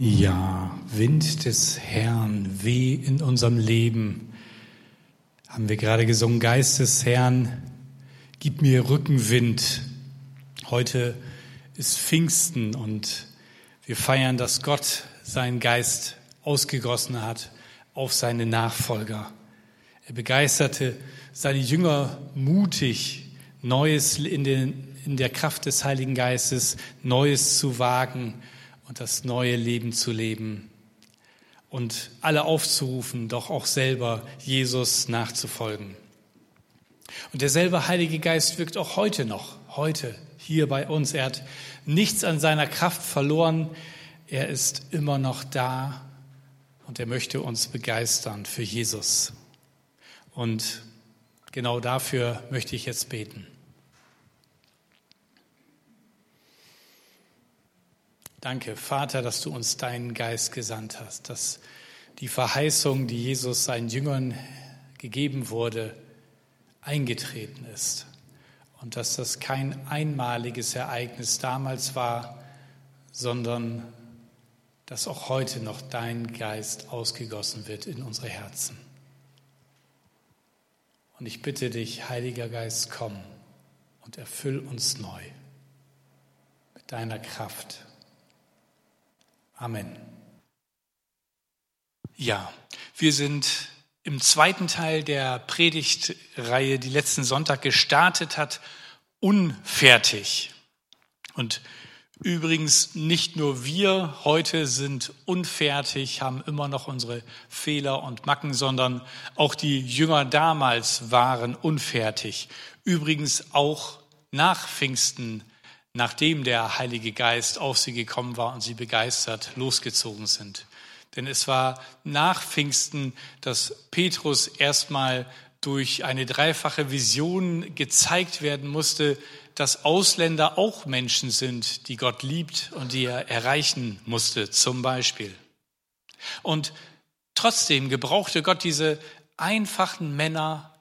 Ja, Wind des Herrn, weh in unserem Leben. Haben wir gerade gesungen, Geist des Herrn, gib mir Rückenwind. Heute ist Pfingsten und wir feiern, dass Gott seinen Geist ausgegossen hat auf seine Nachfolger. Er begeisterte seine Jünger mutig, Neues in, den, in der Kraft des Heiligen Geistes, Neues zu wagen und das neue Leben zu leben und alle aufzurufen, doch auch selber Jesus nachzufolgen. Und derselbe Heilige Geist wirkt auch heute noch, heute hier bei uns. Er hat nichts an seiner Kraft verloren. Er ist immer noch da und er möchte uns begeistern für Jesus. Und genau dafür möchte ich jetzt beten. Danke, Vater, dass du uns deinen Geist gesandt hast, dass die Verheißung, die Jesus seinen Jüngern gegeben wurde, eingetreten ist und dass das kein einmaliges Ereignis damals war, sondern dass auch heute noch dein Geist ausgegossen wird in unsere Herzen. Und ich bitte dich, Heiliger Geist, komm und erfüll uns neu mit deiner Kraft. Amen. Ja, wir sind im zweiten Teil der Predigtreihe, die letzten Sonntag gestartet hat, unfertig. Und übrigens nicht nur wir heute sind unfertig, haben immer noch unsere Fehler und Macken, sondern auch die Jünger damals waren unfertig. Übrigens auch nach Pfingsten nachdem der Heilige Geist auf sie gekommen war und sie begeistert losgezogen sind. Denn es war nach Pfingsten, dass Petrus erstmal durch eine dreifache Vision gezeigt werden musste, dass Ausländer auch Menschen sind, die Gott liebt und die er erreichen musste, zum Beispiel. Und trotzdem gebrauchte Gott diese einfachen Männer,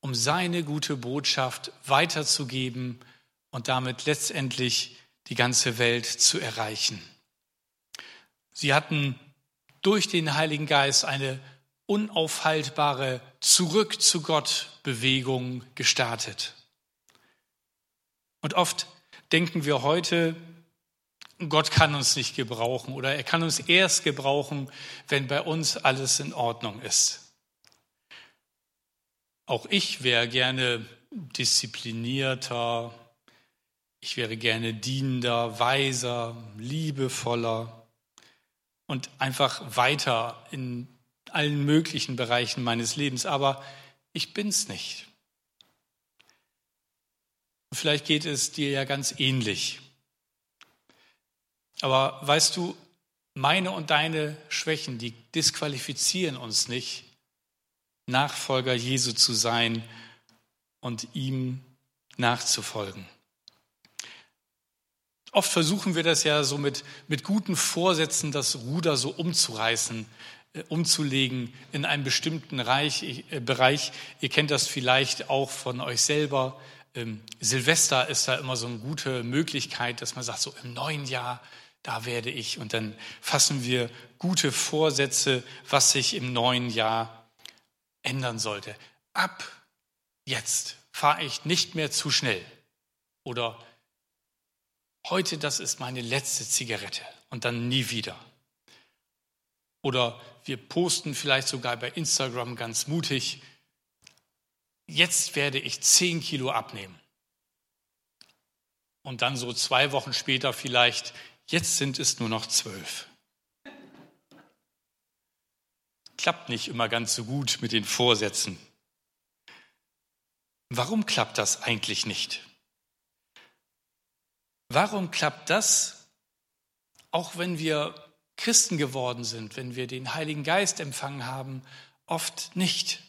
um seine gute Botschaft weiterzugeben und damit letztendlich die ganze Welt zu erreichen. Sie hatten durch den Heiligen Geist eine unaufhaltbare Zurück zu Gott Bewegung gestartet. Und oft denken wir heute, Gott kann uns nicht gebrauchen oder er kann uns erst gebrauchen, wenn bei uns alles in Ordnung ist. Auch ich wäre gerne disziplinierter, ich wäre gerne dienender, weiser, liebevoller und einfach weiter in allen möglichen Bereichen meines Lebens. Aber ich bin's nicht. Vielleicht geht es dir ja ganz ähnlich. Aber weißt du, meine und deine Schwächen, die disqualifizieren uns nicht, Nachfolger Jesu zu sein und ihm nachzufolgen. Oft versuchen wir das ja so mit, mit guten Vorsätzen, das Ruder so umzureißen, äh, umzulegen in einem bestimmten Reich, äh, Bereich. Ihr kennt das vielleicht auch von euch selber. Ähm, Silvester ist da immer so eine gute Möglichkeit, dass man sagt, so im neuen Jahr, da werde ich. Und dann fassen wir gute Vorsätze, was sich im neuen Jahr ändern sollte. Ab jetzt fahre ich nicht mehr zu schnell oder heute, das ist meine letzte Zigarette und dann nie wieder. Oder wir posten vielleicht sogar bei Instagram ganz mutig, jetzt werde ich zehn Kilo abnehmen. Und dann so zwei Wochen später vielleicht, jetzt sind es nur noch zwölf. Klappt nicht immer ganz so gut mit den Vorsätzen. Warum klappt das eigentlich nicht? Warum klappt das, auch wenn wir Christen geworden sind, wenn wir den Heiligen Geist empfangen haben, oft nicht?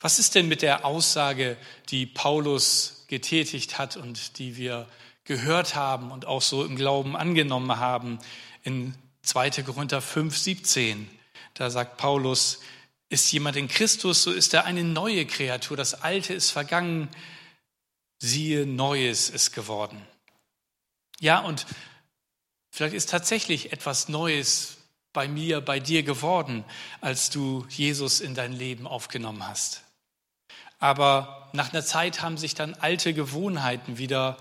Was ist denn mit der Aussage, die Paulus getätigt hat und die wir gehört haben und auch so im Glauben angenommen haben in 2. Korinther 5, 17? Da sagt Paulus, ist jemand in Christus, so ist er eine neue Kreatur. Das Alte ist vergangen, siehe, Neues ist geworden. Ja, und Vielleicht ist tatsächlich etwas Neues bei mir, bei dir geworden, als du Jesus in dein Leben aufgenommen hast. Aber nach einer Zeit haben sich dann alte Gewohnheiten wieder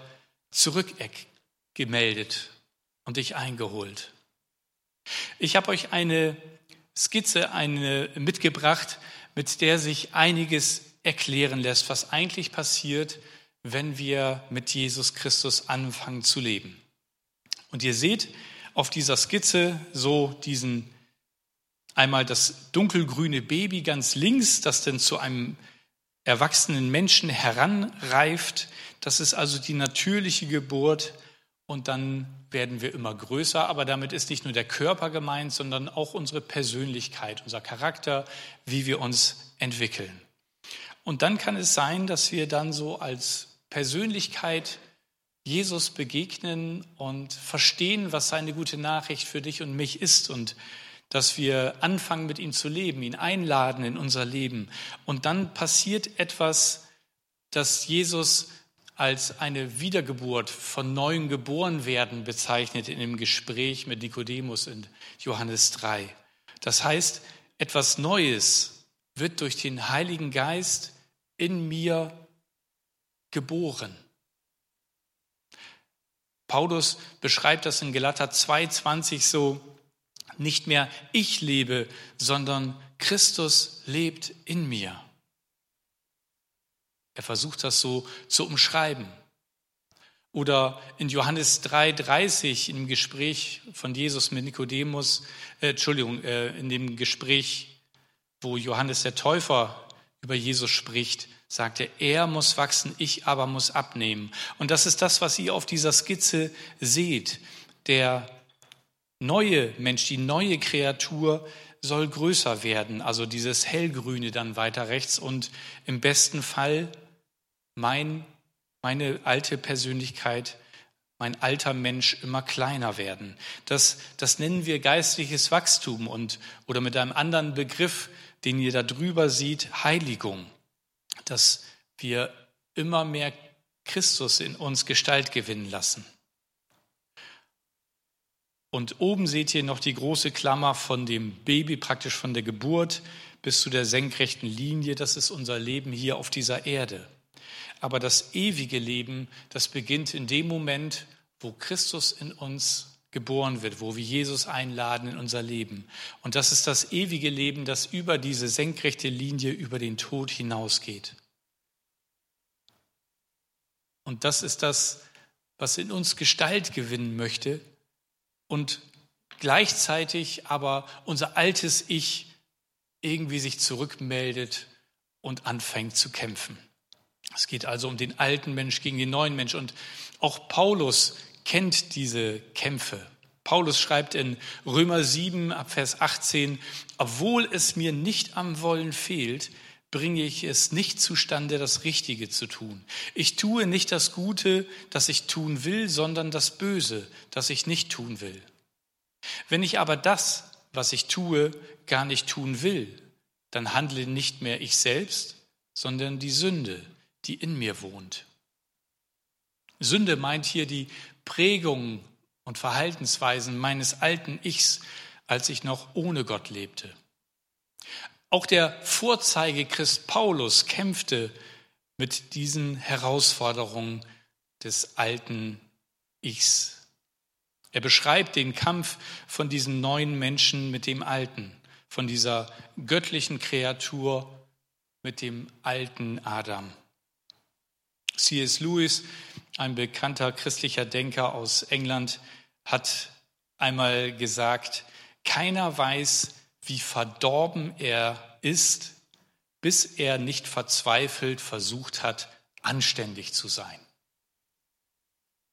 zurückgemeldet und dich eingeholt. Ich habe euch eine Skizze eine mitgebracht, mit der sich einiges erklären lässt, was eigentlich passiert, wenn wir mit Jesus Christus anfangen zu leben. Und ihr seht auf dieser Skizze so diesen einmal das dunkelgrüne Baby ganz links, das dann zu einem erwachsenen Menschen heranreift. Das ist also die natürliche Geburt. Und dann werden wir immer größer, aber damit ist nicht nur der Körper gemeint, sondern auch unsere Persönlichkeit, unser Charakter, wie wir uns entwickeln. Und dann kann es sein, dass wir dann so als Persönlichkeit Jesus begegnen und verstehen, was seine gute Nachricht für dich und mich ist und dass wir anfangen, mit ihm zu leben, ihn einladen in unser Leben. Und dann passiert etwas, das Jesus als eine Wiedergeburt von neuem geboren werden bezeichnet in dem Gespräch mit Nikodemus in Johannes 3. Das heißt, etwas Neues wird durch den Heiligen Geist in mir geboren. Paulus beschreibt das in Galater 2,20 so, nicht mehr ich lebe, sondern Christus lebt in mir. Er versucht das so zu umschreiben. Oder in Johannes 3,30 im Gespräch von Jesus mit Nikodemus, äh, Entschuldigung, äh, in dem Gespräch, wo Johannes der Täufer über Jesus spricht, sagt er, er muss wachsen, ich aber muss abnehmen. Und das ist das, was ihr auf dieser Skizze seht. Der neue Mensch, die neue Kreatur soll größer werden, also dieses hellgrüne dann weiter rechts und im besten Fall mein, meine alte Persönlichkeit, mein alter Mensch immer kleiner werden. Das, das nennen wir geistliches Wachstum und, oder mit einem anderen Begriff, den ihr da drüber seht, Heiligung. Dass wir immer mehr Christus in uns Gestalt gewinnen lassen. Und oben seht ihr noch die große Klammer von dem Baby, praktisch von der Geburt bis zu der senkrechten Linie. Das ist unser Leben hier auf dieser Erde. Aber das ewige Leben, das beginnt in dem Moment, wo Christus in uns geboren wird, wo wir Jesus einladen in unser Leben. Und das ist das ewige Leben, das über diese senkrechte Linie, über den Tod hinausgeht. Und das ist das, was in uns Gestalt gewinnen möchte und gleichzeitig aber unser altes Ich irgendwie sich zurückmeldet und anfängt zu kämpfen. Es geht also um den alten Mensch gegen den neuen Mensch. Und auch Paulus kennt diese Kämpfe. Paulus schreibt in Römer 7 ab Vers 18, obwohl es mir nicht am Wollen fehlt, bringe ich es nicht zustande, das Richtige zu tun. Ich tue nicht das Gute, das ich tun will, sondern das Böse, das ich nicht tun will. Wenn ich aber das, was ich tue, gar nicht tun will, dann handle nicht mehr ich selbst, sondern die Sünde, die in mir wohnt. Sünde meint hier die Prägung und Verhaltensweisen meines alten Ichs, als ich noch ohne Gott lebte. Auch der Vorzeigechrist Paulus kämpfte mit diesen Herausforderungen des alten Ichs. Er beschreibt den Kampf von diesen neuen Menschen mit dem Alten, von dieser göttlichen Kreatur mit dem alten Adam. C.S. Lewis, ein bekannter christlicher Denker aus England, hat einmal gesagt, keiner weiß, wie verdorben er ist, bis er nicht verzweifelt versucht hat, anständig zu sein.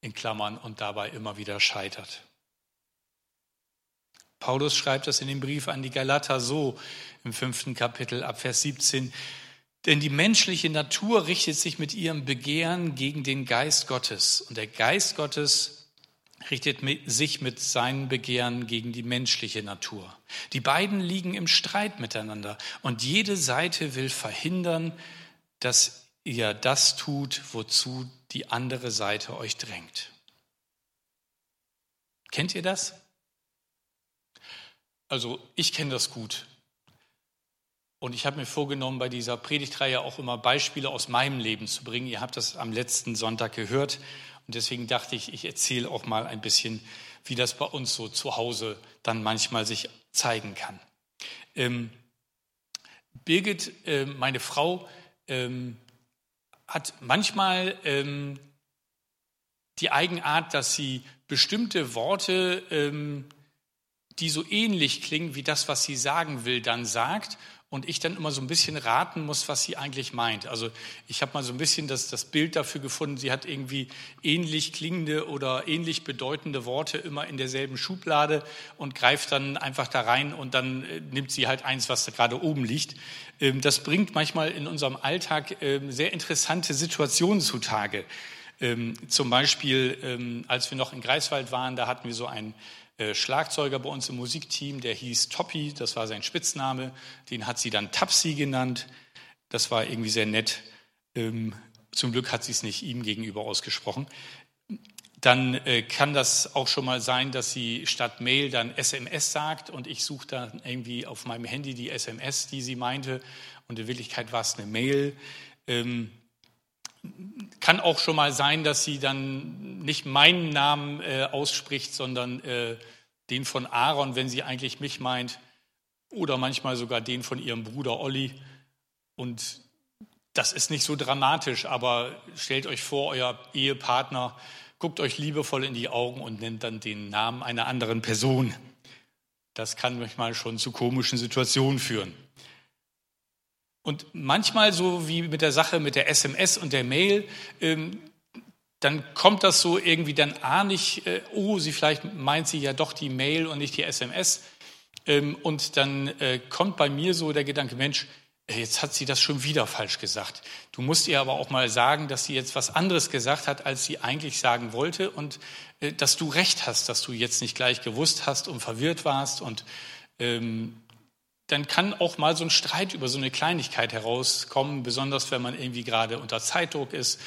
In Klammern und dabei immer wieder scheitert. Paulus schreibt das in dem Brief an die Galater so im fünften Kapitel ab Vers 17. Denn die menschliche Natur richtet sich mit ihrem Begehren gegen den Geist Gottes. Und der Geist Gottes richtet sich mit seinen Begehren gegen die menschliche Natur. Die beiden liegen im Streit miteinander. Und jede Seite will verhindern, dass ihr das tut, wozu die andere Seite euch drängt. Kennt ihr das? Also ich kenne das gut. Und ich habe mir vorgenommen, bei dieser Predigtreihe auch immer Beispiele aus meinem Leben zu bringen. Ihr habt das am letzten Sonntag gehört. Und deswegen dachte ich, ich erzähle auch mal ein bisschen, wie das bei uns so zu Hause dann manchmal sich zeigen kann. Ähm, Birgit, äh, meine Frau, ähm, hat manchmal ähm, die Eigenart, dass sie bestimmte Worte, ähm, die so ähnlich klingen wie das, was sie sagen will, dann sagt und ich dann immer so ein bisschen raten muss, was sie eigentlich meint. Also ich habe mal so ein bisschen das, das Bild dafür gefunden, sie hat irgendwie ähnlich klingende oder ähnlich bedeutende Worte immer in derselben Schublade und greift dann einfach da rein und dann äh, nimmt sie halt eins, was da gerade oben liegt. Ähm, das bringt manchmal in unserem Alltag ähm, sehr interessante Situationen zutage. Ähm, zum Beispiel, als wir noch in Greifswald waren, da hatten wir so ein äh, Schlagzeuger bei uns im Musikteam, der hieß Toppi, das war sein Spitzname. Den hat sie dann Tapsi genannt. Das war irgendwie sehr nett. Ähm, zum Glück hat sie es nicht ihm gegenüber ausgesprochen. Dann äh, kann das auch schon mal sein, dass sie statt Mail dann SMS sagt und ich suche dann irgendwie auf meinem Handy die SMS, die sie meinte und in Wirklichkeit war es eine Mail. Ähm, kann auch schon mal sein, dass sie dann nicht meinen Namen äh, ausspricht, sondern äh, den von Aaron, wenn sie eigentlich mich meint, oder manchmal sogar den von ihrem Bruder Olli. Und das ist nicht so dramatisch, aber stellt euch vor, euer Ehepartner guckt euch liebevoll in die Augen und nennt dann den Namen einer anderen Person. Das kann manchmal schon zu komischen Situationen führen. Und manchmal, so wie mit der Sache mit der SMS und der Mail, ähm, dann kommt das so irgendwie, dann ahne ich, äh, oh, sie vielleicht meint sie ja doch die Mail und nicht die SMS. Ähm, und dann äh, kommt bei mir so der Gedanke, Mensch, äh, jetzt hat sie das schon wieder falsch gesagt. Du musst ihr aber auch mal sagen, dass sie jetzt was anderes gesagt hat, als sie eigentlich sagen wollte und dass du recht hast, dass du jetzt nicht gleich gewusst hast und verwirrt warst und ähm, dann kann auch mal so ein Streit über so eine Kleinigkeit herauskommen, besonders wenn man irgendwie gerade unter Zeitdruck ist.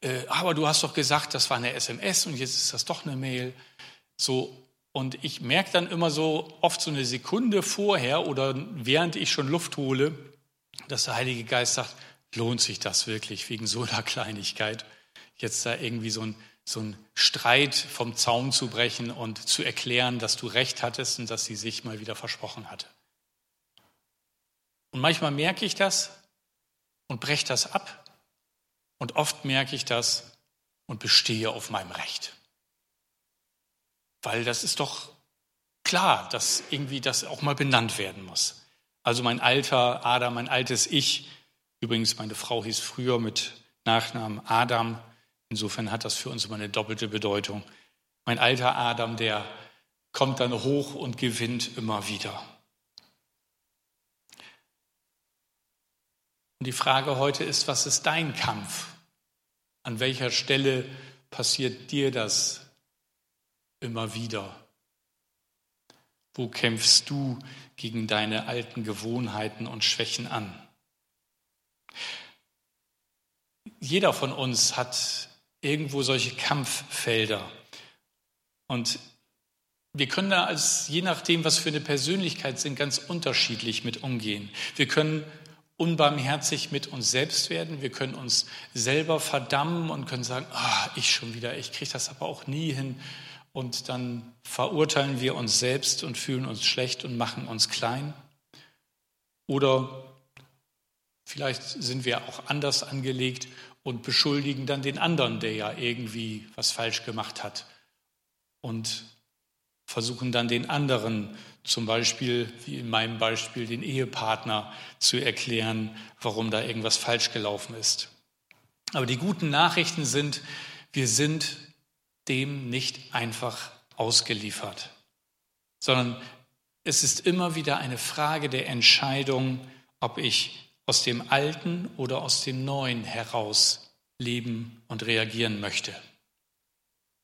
Äh, aber du hast doch gesagt, das war eine SMS und jetzt ist das doch eine Mail. So, und ich merke dann immer so oft so eine Sekunde vorher oder während ich schon Luft hole, dass der Heilige Geist sagt, lohnt sich das wirklich wegen so einer Kleinigkeit, jetzt da irgendwie so ein, so ein Streit vom Zaun zu brechen und zu erklären, dass du recht hattest und dass sie sich mal wieder versprochen hatte. Und manchmal merke ich das und breche das ab. Und oft merke ich das und bestehe auf meinem Recht. Weil das ist doch klar, dass irgendwie das auch mal benannt werden muss. Also mein alter Adam, mein altes Ich, übrigens meine Frau hieß früher mit Nachnamen Adam, insofern hat das für uns immer eine doppelte Bedeutung. Mein alter Adam, der kommt dann hoch und gewinnt immer wieder. Und die Frage heute ist, was ist dein Kampf? An welcher Stelle passiert dir das immer wieder? Wo kämpfst du gegen deine alten Gewohnheiten und Schwächen an? Jeder von uns hat irgendwo solche Kampffelder. Und wir können da als, je nachdem, was für eine Persönlichkeit sind, ganz unterschiedlich mit umgehen. Wir können unbarmherzig mit uns selbst werden. Wir können uns selber verdammen und können sagen, oh, ich schon wieder, ich kriege das aber auch nie hin. Und dann verurteilen wir uns selbst und fühlen uns schlecht und machen uns klein. Oder vielleicht sind wir auch anders angelegt und beschuldigen dann den anderen, der ja irgendwie was falsch gemacht hat. Und versuchen dann den anderen, zum Beispiel, wie in meinem Beispiel, den Ehepartner zu erklären, warum da irgendwas falsch gelaufen ist. Aber die guten Nachrichten sind, wir sind dem nicht einfach ausgeliefert, sondern es ist immer wieder eine Frage der Entscheidung, ob ich aus dem Alten oder aus dem Neuen heraus leben und reagieren möchte.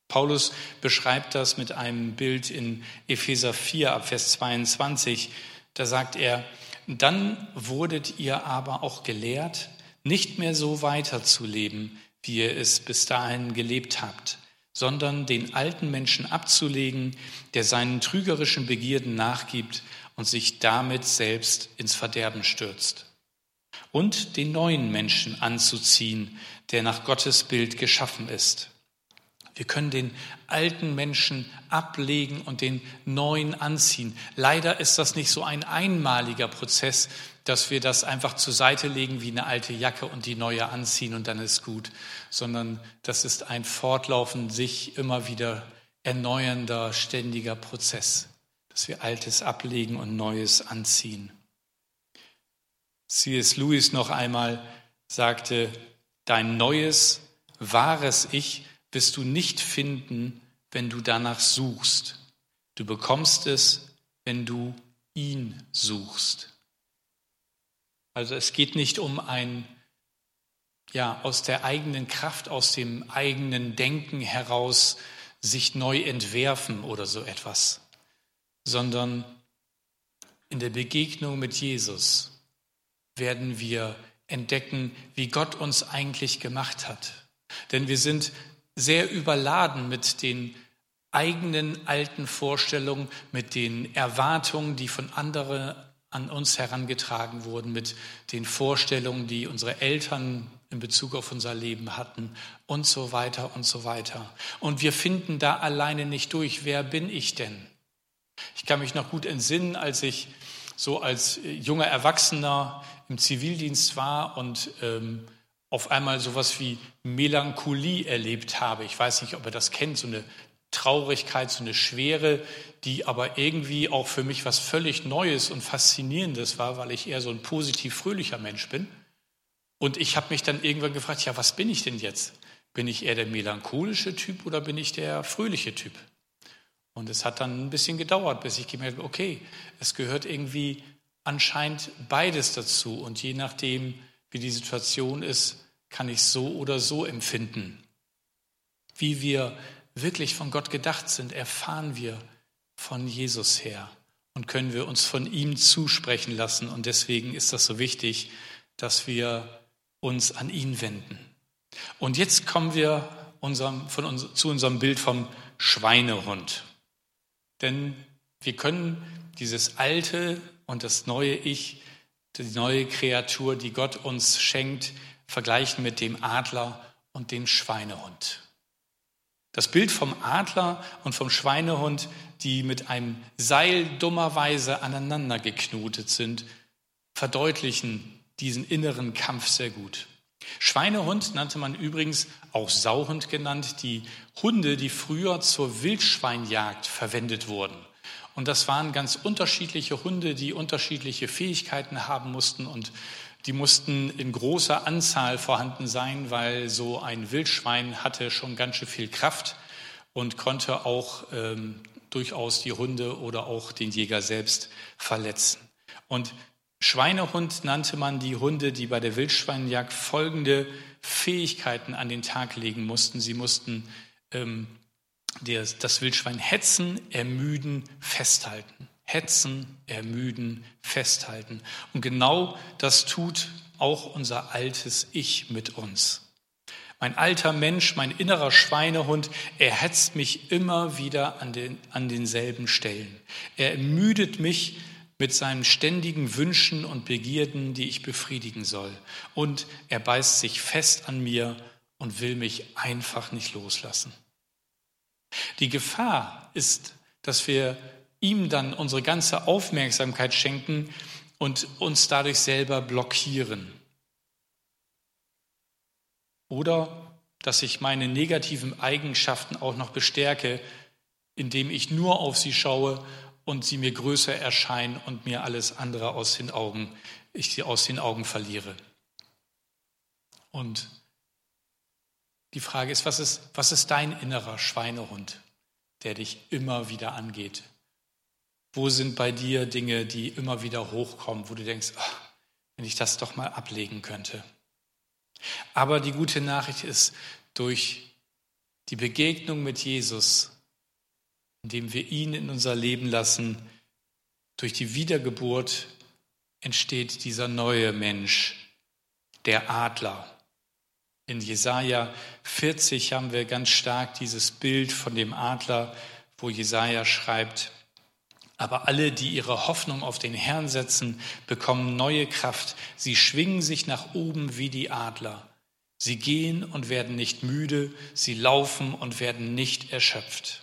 Paulus beschreibt das mit einem Bild in Epheser 4 ab Vers 22. Da sagt er, dann wurdet ihr aber auch gelehrt, nicht mehr so weiterzuleben, wie ihr es bis dahin gelebt habt, sondern den alten Menschen abzulegen, der seinen trügerischen Begierden nachgibt und sich damit selbst ins Verderben stürzt. Und den neuen Menschen anzuziehen, der nach Gottes Bild geschaffen ist. Wir können den alten Menschen ablegen und den neuen anziehen. Leider ist das nicht so ein einmaliger Prozess, dass wir das einfach zur Seite legen wie eine alte Jacke und die neue anziehen und dann ist gut, sondern das ist ein fortlaufend sich immer wieder erneuernder, ständiger Prozess, dass wir Altes ablegen und Neues anziehen. C.S. Lewis noch einmal sagte, dein neues, wahres Ich wirst du nicht finden, wenn du danach suchst. Du bekommst es, wenn du ihn suchst. Also es geht nicht um ein, ja, aus der eigenen Kraft, aus dem eigenen Denken heraus sich neu entwerfen oder so etwas, sondern in der Begegnung mit Jesus werden wir entdecken, wie Gott uns eigentlich gemacht hat. Denn wir sind sehr überladen mit den eigenen alten Vorstellungen, mit den Erwartungen, die von anderen an uns herangetragen wurden, mit den Vorstellungen, die unsere Eltern in Bezug auf unser Leben hatten und so weiter und so weiter. Und wir finden da alleine nicht durch, wer bin ich denn? Ich kann mich noch gut entsinnen, als ich so als junger Erwachsener im Zivildienst war und ähm, auf einmal sowas wie Melancholie erlebt habe. Ich weiß nicht, ob ihr das kennt, so eine Traurigkeit, so eine Schwere, die aber irgendwie auch für mich was völlig Neues und Faszinierendes war, weil ich eher so ein positiv fröhlicher Mensch bin. Und ich habe mich dann irgendwann gefragt, ja, was bin ich denn jetzt? Bin ich eher der melancholische Typ oder bin ich der fröhliche Typ? Und es hat dann ein bisschen gedauert, bis ich gemerkt habe, okay, es gehört irgendwie anscheinend beides dazu. Und je nachdem, wie die Situation ist, kann ich so oder so empfinden. Wie wir wirklich von Gott gedacht sind, erfahren wir von Jesus her und können wir uns von ihm zusprechen lassen. Und deswegen ist das so wichtig, dass wir uns an ihn wenden. Und jetzt kommen wir unserem, von uns, zu unserem Bild vom Schweinehund. Denn wir können dieses alte und das neue Ich die neue Kreatur, die Gott uns schenkt, vergleichen mit dem Adler und dem Schweinehund. Das Bild vom Adler und vom Schweinehund, die mit einem Seil dummerweise aneinander geknotet sind, verdeutlichen diesen inneren Kampf sehr gut. Schweinehund nannte man übrigens auch Sauhund genannt, die Hunde, die früher zur Wildschweinjagd verwendet wurden. Und das waren ganz unterschiedliche Hunde, die unterschiedliche Fähigkeiten haben mussten und die mussten in großer Anzahl vorhanden sein, weil so ein Wildschwein hatte schon ganz schön viel Kraft und konnte auch ähm, durchaus die Hunde oder auch den Jäger selbst verletzen. Und Schweinehund nannte man die Hunde, die bei der Wildschweinjagd folgende Fähigkeiten an den Tag legen mussten. Sie mussten ähm, das Wildschwein hetzen, ermüden, festhalten. Hetzen, ermüden, festhalten. Und genau das tut auch unser altes Ich mit uns. Mein alter Mensch, mein innerer Schweinehund, er hetzt mich immer wieder an, den, an denselben Stellen. Er ermüdet mich mit seinen ständigen Wünschen und Begierden, die ich befriedigen soll. Und er beißt sich fest an mir und will mich einfach nicht loslassen. Die Gefahr ist, dass wir ihm dann unsere ganze Aufmerksamkeit schenken und uns dadurch selber blockieren. Oder dass ich meine negativen Eigenschaften auch noch bestärke, indem ich nur auf sie schaue und sie mir größer erscheinen und mir alles andere aus den Augen, ich sie aus den Augen verliere. Und die Frage ist, was ist, was ist dein innerer Schweinehund, der dich immer wieder angeht? Wo sind bei dir Dinge, die immer wieder hochkommen, wo du denkst, ach, wenn ich das doch mal ablegen könnte? Aber die gute Nachricht ist, durch die Begegnung mit Jesus, indem wir ihn in unser Leben lassen, durch die Wiedergeburt entsteht dieser neue Mensch, der Adler, In Jesaja 40 haben wir ganz stark dieses Bild von dem Adler, wo Jesaja schreibt, aber alle, die ihre Hoffnung auf den Herrn setzen, bekommen neue Kraft. Sie schwingen sich nach oben wie die Adler. Sie gehen und werden nicht müde, sie laufen und werden nicht erschöpft.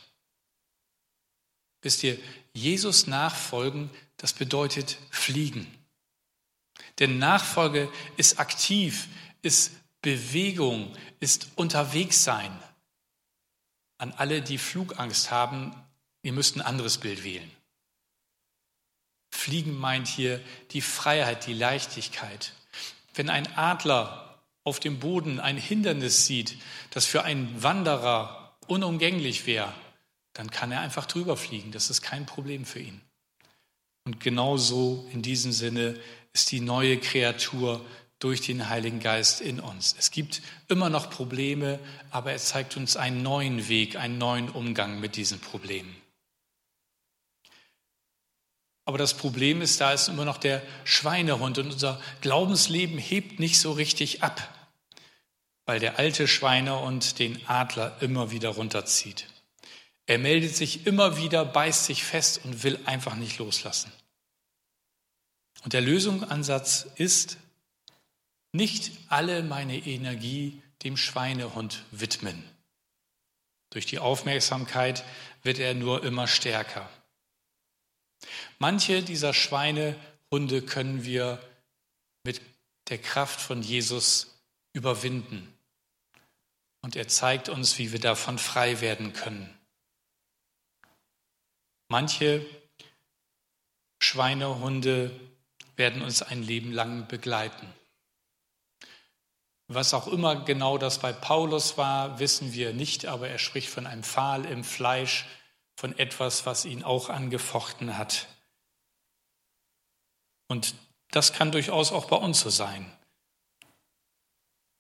Wisst ihr, Jesus nachfolgen, das bedeutet fliegen. Denn Nachfolge ist aktiv, ist Bewegung, ist unterwegs sein. An alle, die Flugangst haben, ihr müsst ein anderes Bild wählen. Fliegen meint hier die Freiheit, die Leichtigkeit. Wenn ein Adler auf dem Boden ein Hindernis sieht, das für einen Wanderer unumgänglich wäre, dann kann er einfach drüber fliegen. Das ist kein Problem für ihn. Und genauso in diesem Sinne ist die neue Kreatur durch den Heiligen Geist in uns. Es gibt immer noch Probleme, aber er zeigt uns einen neuen Weg, einen neuen Umgang mit diesen Problemen. Aber das Problem ist, da ist immer noch der Schweinehund und unser Glaubensleben hebt nicht so richtig ab, weil der alte Schweinehund den Adler immer wieder runterzieht. Er meldet sich immer wieder, beißt sich fest und will einfach nicht loslassen. Und der Lösungsansatz ist, nicht alle meine Energie dem Schweinehund widmen. Durch die Aufmerksamkeit wird er nur immer stärker. Manche dieser Schweinehunde können wir mit der Kraft von Jesus überwinden. Und er zeigt uns, wie wir davon frei werden können. Manche Schweinehunde werden uns ein Leben lang begleiten. Was auch immer genau das bei Paulus war, wissen wir nicht, aber er spricht von einem Pfahl im Fleisch, von etwas, was ihn auch angefochten hat. Und das kann durchaus auch bei uns so sein.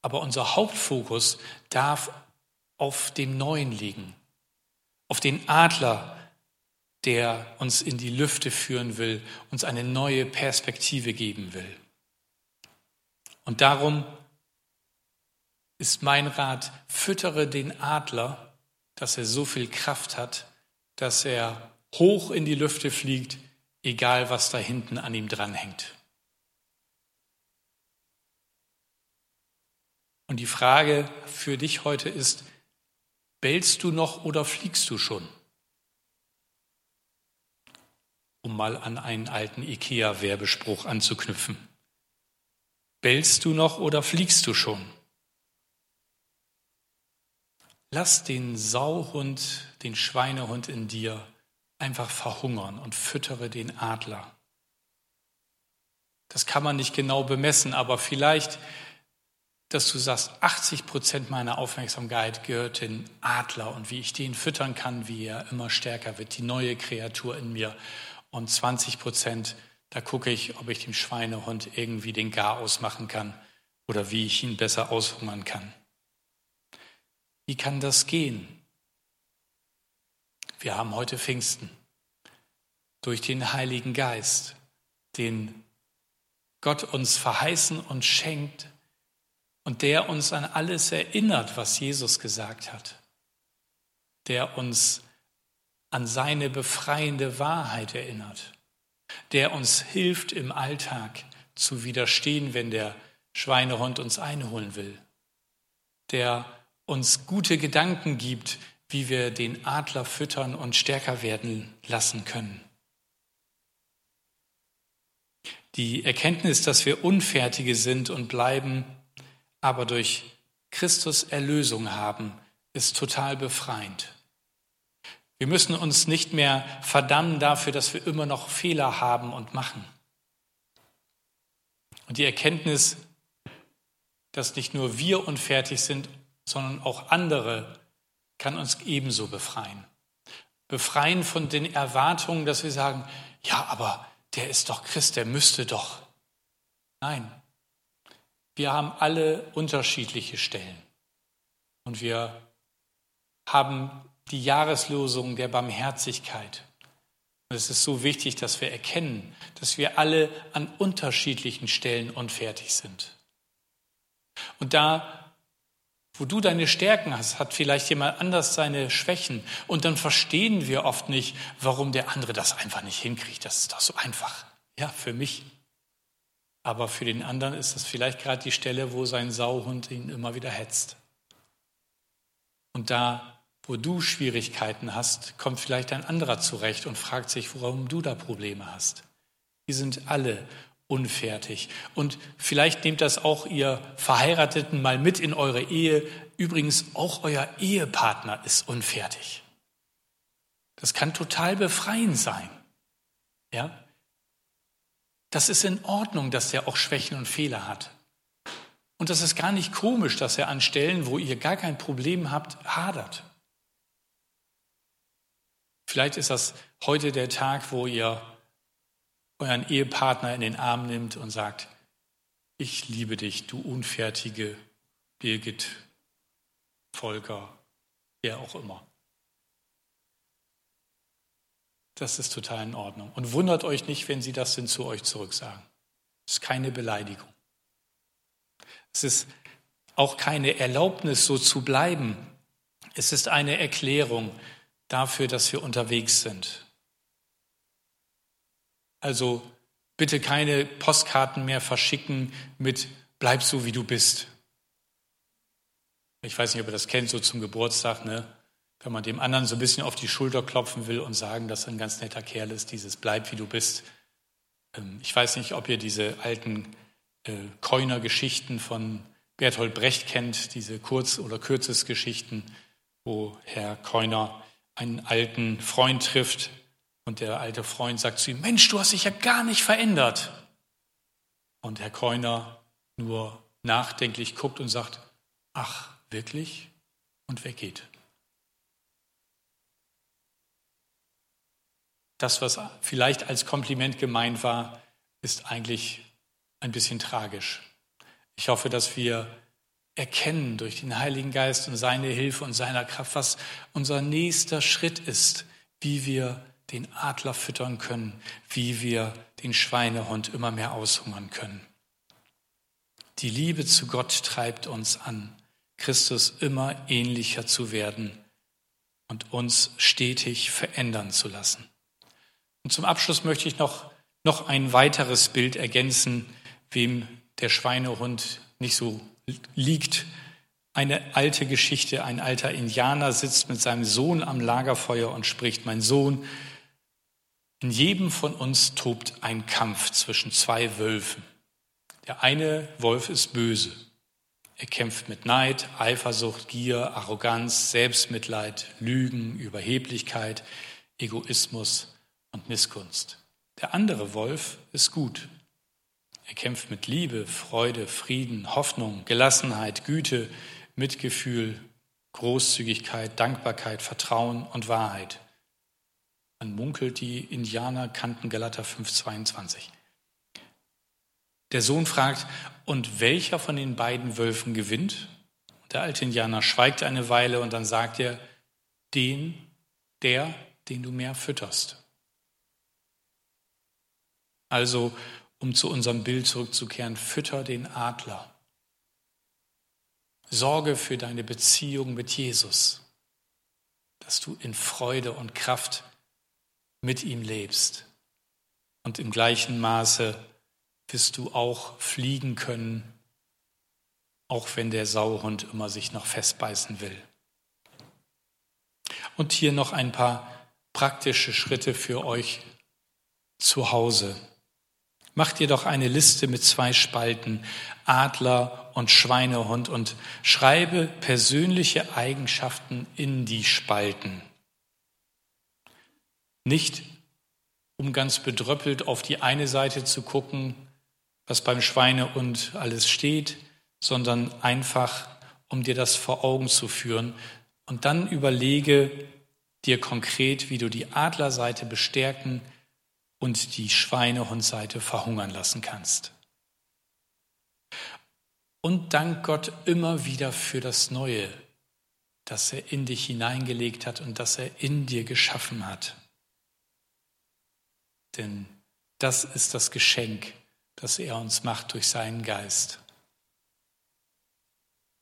Aber unser Hauptfokus darf auf dem Neuen liegen, auf den Adler, der uns in die Lüfte führen will, uns eine neue Perspektive geben will. Und darum ist mein Rat, füttere den Adler, dass er so viel Kraft hat, dass er hoch in die Lüfte fliegt, egal was da hinten an ihm dranhängt. Und die Frage für dich heute ist, bellst du noch oder fliegst du schon? Um mal an einen alten IKEA-Werbespruch anzuknüpfen. Bellst du noch oder fliegst du schon? Lass den Sauhund, den Schweinehund in dir einfach verhungern und füttere den Adler. Das kann man nicht genau bemessen, aber vielleicht, dass du sagst, 80 Prozent meiner Aufmerksamkeit gehört den Adler und wie ich den füttern kann, wie er immer stärker wird, die neue Kreatur in mir. Und 20 Prozent, da gucke ich, ob ich dem Schweinehund irgendwie den Gar ausmachen kann oder wie ich ihn besser aushungern kann. Wie kann das gehen? Wir haben heute Pfingsten. Durch den Heiligen Geist, den Gott uns verheißen und schenkt und der uns an alles erinnert, was Jesus gesagt hat. Der uns an seine befreiende Wahrheit erinnert. Der uns hilft im Alltag zu widerstehen, wenn der Schweinehund uns einholen will. Der uns gute Gedanken gibt, wie wir den Adler füttern und stärker werden lassen können. Die Erkenntnis, dass wir Unfertige sind und bleiben, aber durch Christus Erlösung haben, ist total befreiend. Wir müssen uns nicht mehr verdammen dafür, dass wir immer noch Fehler haben und machen. Und die Erkenntnis, dass nicht nur wir unfertig sind sondern auch andere kann uns ebenso befreien. Befreien von den Erwartungen, dass wir sagen, ja, aber der ist doch Christ, der müsste doch. Nein, wir haben alle unterschiedliche Stellen. Und wir haben die Jahreslosung der Barmherzigkeit. Und es ist so wichtig, dass wir erkennen, dass wir alle an unterschiedlichen Stellen unfertig sind. Und da Wo du deine Stärken hast, hat vielleicht jemand anders seine Schwächen. Und dann verstehen wir oft nicht, warum der andere das einfach nicht hinkriegt. Das ist doch so einfach. Ja, für mich. Aber für den anderen ist das vielleicht gerade die Stelle, wo sein Sauhund ihn immer wieder hetzt. Und da, wo du Schwierigkeiten hast, kommt vielleicht ein anderer zurecht und fragt sich, warum du da Probleme hast. Die sind alle unfertig. Und vielleicht nehmt das auch ihr Verheirateten mal mit in eure Ehe. Übrigens, auch euer Ehepartner ist unfertig. Das kann total befreiend sein. Ja? Das ist in Ordnung, dass der auch Schwächen und Fehler hat. Und das ist gar nicht komisch, dass er an Stellen, wo ihr gar kein Problem habt, hadert. Vielleicht ist das heute der Tag, wo ihr euren Ehepartner in den Arm nimmt und sagt, ich liebe dich, du unfertige Birgit, Volker, wer auch immer. Das ist total in Ordnung. Und wundert euch nicht, wenn sie das denn zu euch zurücksagen. Es ist keine Beleidigung. Es ist auch keine Erlaubnis, so zu bleiben. Es ist eine Erklärung dafür, dass wir unterwegs sind. Also bitte keine Postkarten mehr verschicken mit bleib so wie du bist. Ich weiß nicht, ob ihr das kennt, so zum Geburtstag, ne? Wenn man dem anderen so ein bisschen auf die Schulter klopfen will und sagen, dass er ein ganz netter Kerl ist, dieses bleib wie du bist. Ähm, ich weiß nicht, ob ihr diese alten äh, Keuner-Geschichten von Bertolt Brecht kennt, diese Kurz- oder Kürzesgeschichten, wo Herr Keuner einen alten Freund trifft, und der alte Freund sagt zu ihm, Mensch, du hast dich ja gar nicht verändert. Und Herr Keuner nur nachdenklich guckt und sagt, ach, wirklich? Und weggeht. Das, was vielleicht als Kompliment gemeint war, ist eigentlich ein bisschen tragisch. Ich hoffe, dass wir erkennen durch den Heiligen Geist und seine Hilfe und seiner Kraft, was unser nächster Schritt ist, wie wir den Adler füttern können, wie wir den Schweinehund immer mehr aushungern können. Die Liebe zu Gott treibt uns an, Christus immer ähnlicher zu werden und uns stetig verändern zu lassen. Und zum Abschluss möchte ich noch, noch ein weiteres Bild ergänzen, wem der Schweinehund nicht so liegt. Eine alte Geschichte, ein alter Indianer sitzt mit seinem Sohn am Lagerfeuer und spricht, mein Sohn, in jedem von uns tobt ein Kampf zwischen zwei Wölfen. Der eine Wolf ist böse. Er kämpft mit Neid, Eifersucht, Gier, Arroganz, Selbstmitleid, Lügen, Überheblichkeit, Egoismus und Missgunst. Der andere Wolf ist gut. Er kämpft mit Liebe, Freude, Frieden, Hoffnung, Gelassenheit, Güte, Mitgefühl, Großzügigkeit, Dankbarkeit, Vertrauen und Wahrheit. Man munkelt, die Indianer kannten Galater 5,22. Der Sohn fragt, und welcher von den beiden Wölfen gewinnt? Der alte Indianer schweigt eine Weile und dann sagt er, den, der, den du mehr fütterst. Also, um zu unserem Bild zurückzukehren, fütter den Adler. Sorge für deine Beziehung mit Jesus, dass du in Freude und Kraft mit ihm lebst. Und im gleichen Maße wirst du auch fliegen können, auch wenn der Sauhund immer sich noch festbeißen will. Und hier noch ein paar praktische Schritte für euch zu Hause. Macht ihr doch eine Liste mit zwei Spalten, Adler und Schweinehund, und schreibe persönliche Eigenschaften in die Spalten. Nicht, um ganz bedröppelt auf die eine Seite zu gucken, was beim Schweine und alles steht, sondern einfach, um dir das vor Augen zu führen. Und dann überlege dir konkret, wie du die Adlerseite bestärken und die Schweinehundseite verhungern lassen kannst. Und dank Gott immer wieder für das Neue, das er in dich hineingelegt hat und das er in dir geschaffen hat. Denn das ist das Geschenk, das er uns macht durch seinen Geist.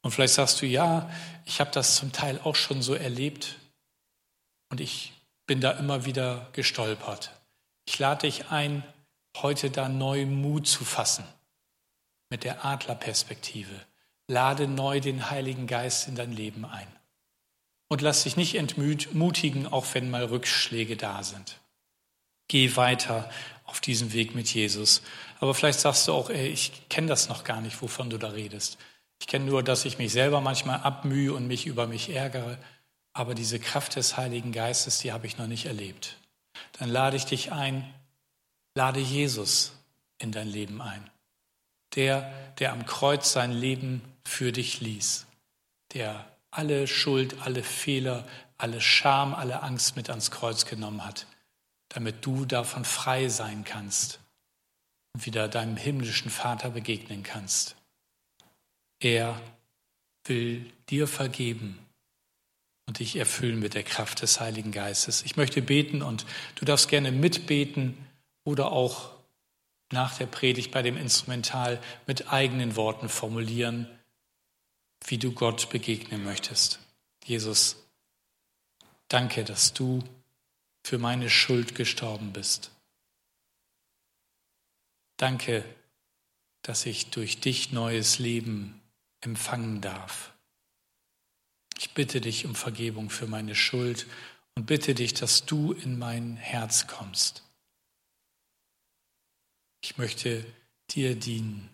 Und vielleicht sagst du, ja, ich habe das zum Teil auch schon so erlebt und ich bin da immer wieder gestolpert. Ich lade dich ein, heute da neu Mut zu fassen mit der Adlerperspektive. Lade neu den Heiligen Geist in dein Leben ein. Und lass dich nicht entmutigen, auch wenn mal Rückschläge da sind. Geh weiter auf diesem Weg mit Jesus. Aber vielleicht sagst du auch, ey, ich kenne das noch gar nicht, wovon du da redest. Ich kenne nur, dass ich mich selber manchmal abmühe und mich über mich ärgere. Aber diese Kraft des Heiligen Geistes, die habe ich noch nicht erlebt. Dann lade ich dich ein, lade Jesus in dein Leben ein. Der, der am Kreuz sein Leben für dich ließ. Der alle Schuld, alle Fehler, alle Scham, alle Angst mit ans Kreuz genommen hat damit du davon frei sein kannst und wieder deinem himmlischen Vater begegnen kannst. Er will dir vergeben und dich erfüllen mit der Kraft des Heiligen Geistes. Ich möchte beten und du darfst gerne mitbeten oder auch nach der Predigt bei dem Instrumental mit eigenen Worten formulieren, wie du Gott begegnen möchtest. Jesus, danke, dass du für meine Schuld gestorben bist. Danke, dass ich durch dich neues Leben empfangen darf. Ich bitte dich um Vergebung für meine Schuld und bitte dich, dass du in mein Herz kommst. Ich möchte dir dienen.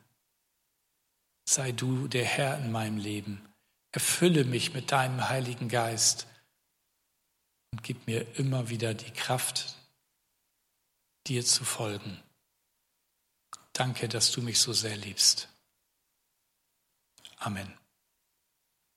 Sei du der Herr in meinem Leben. Erfülle mich mit deinem Heiligen Geist und gib mir immer wieder die Kraft, dir zu folgen. Danke, dass du mich so sehr liebst. Amen.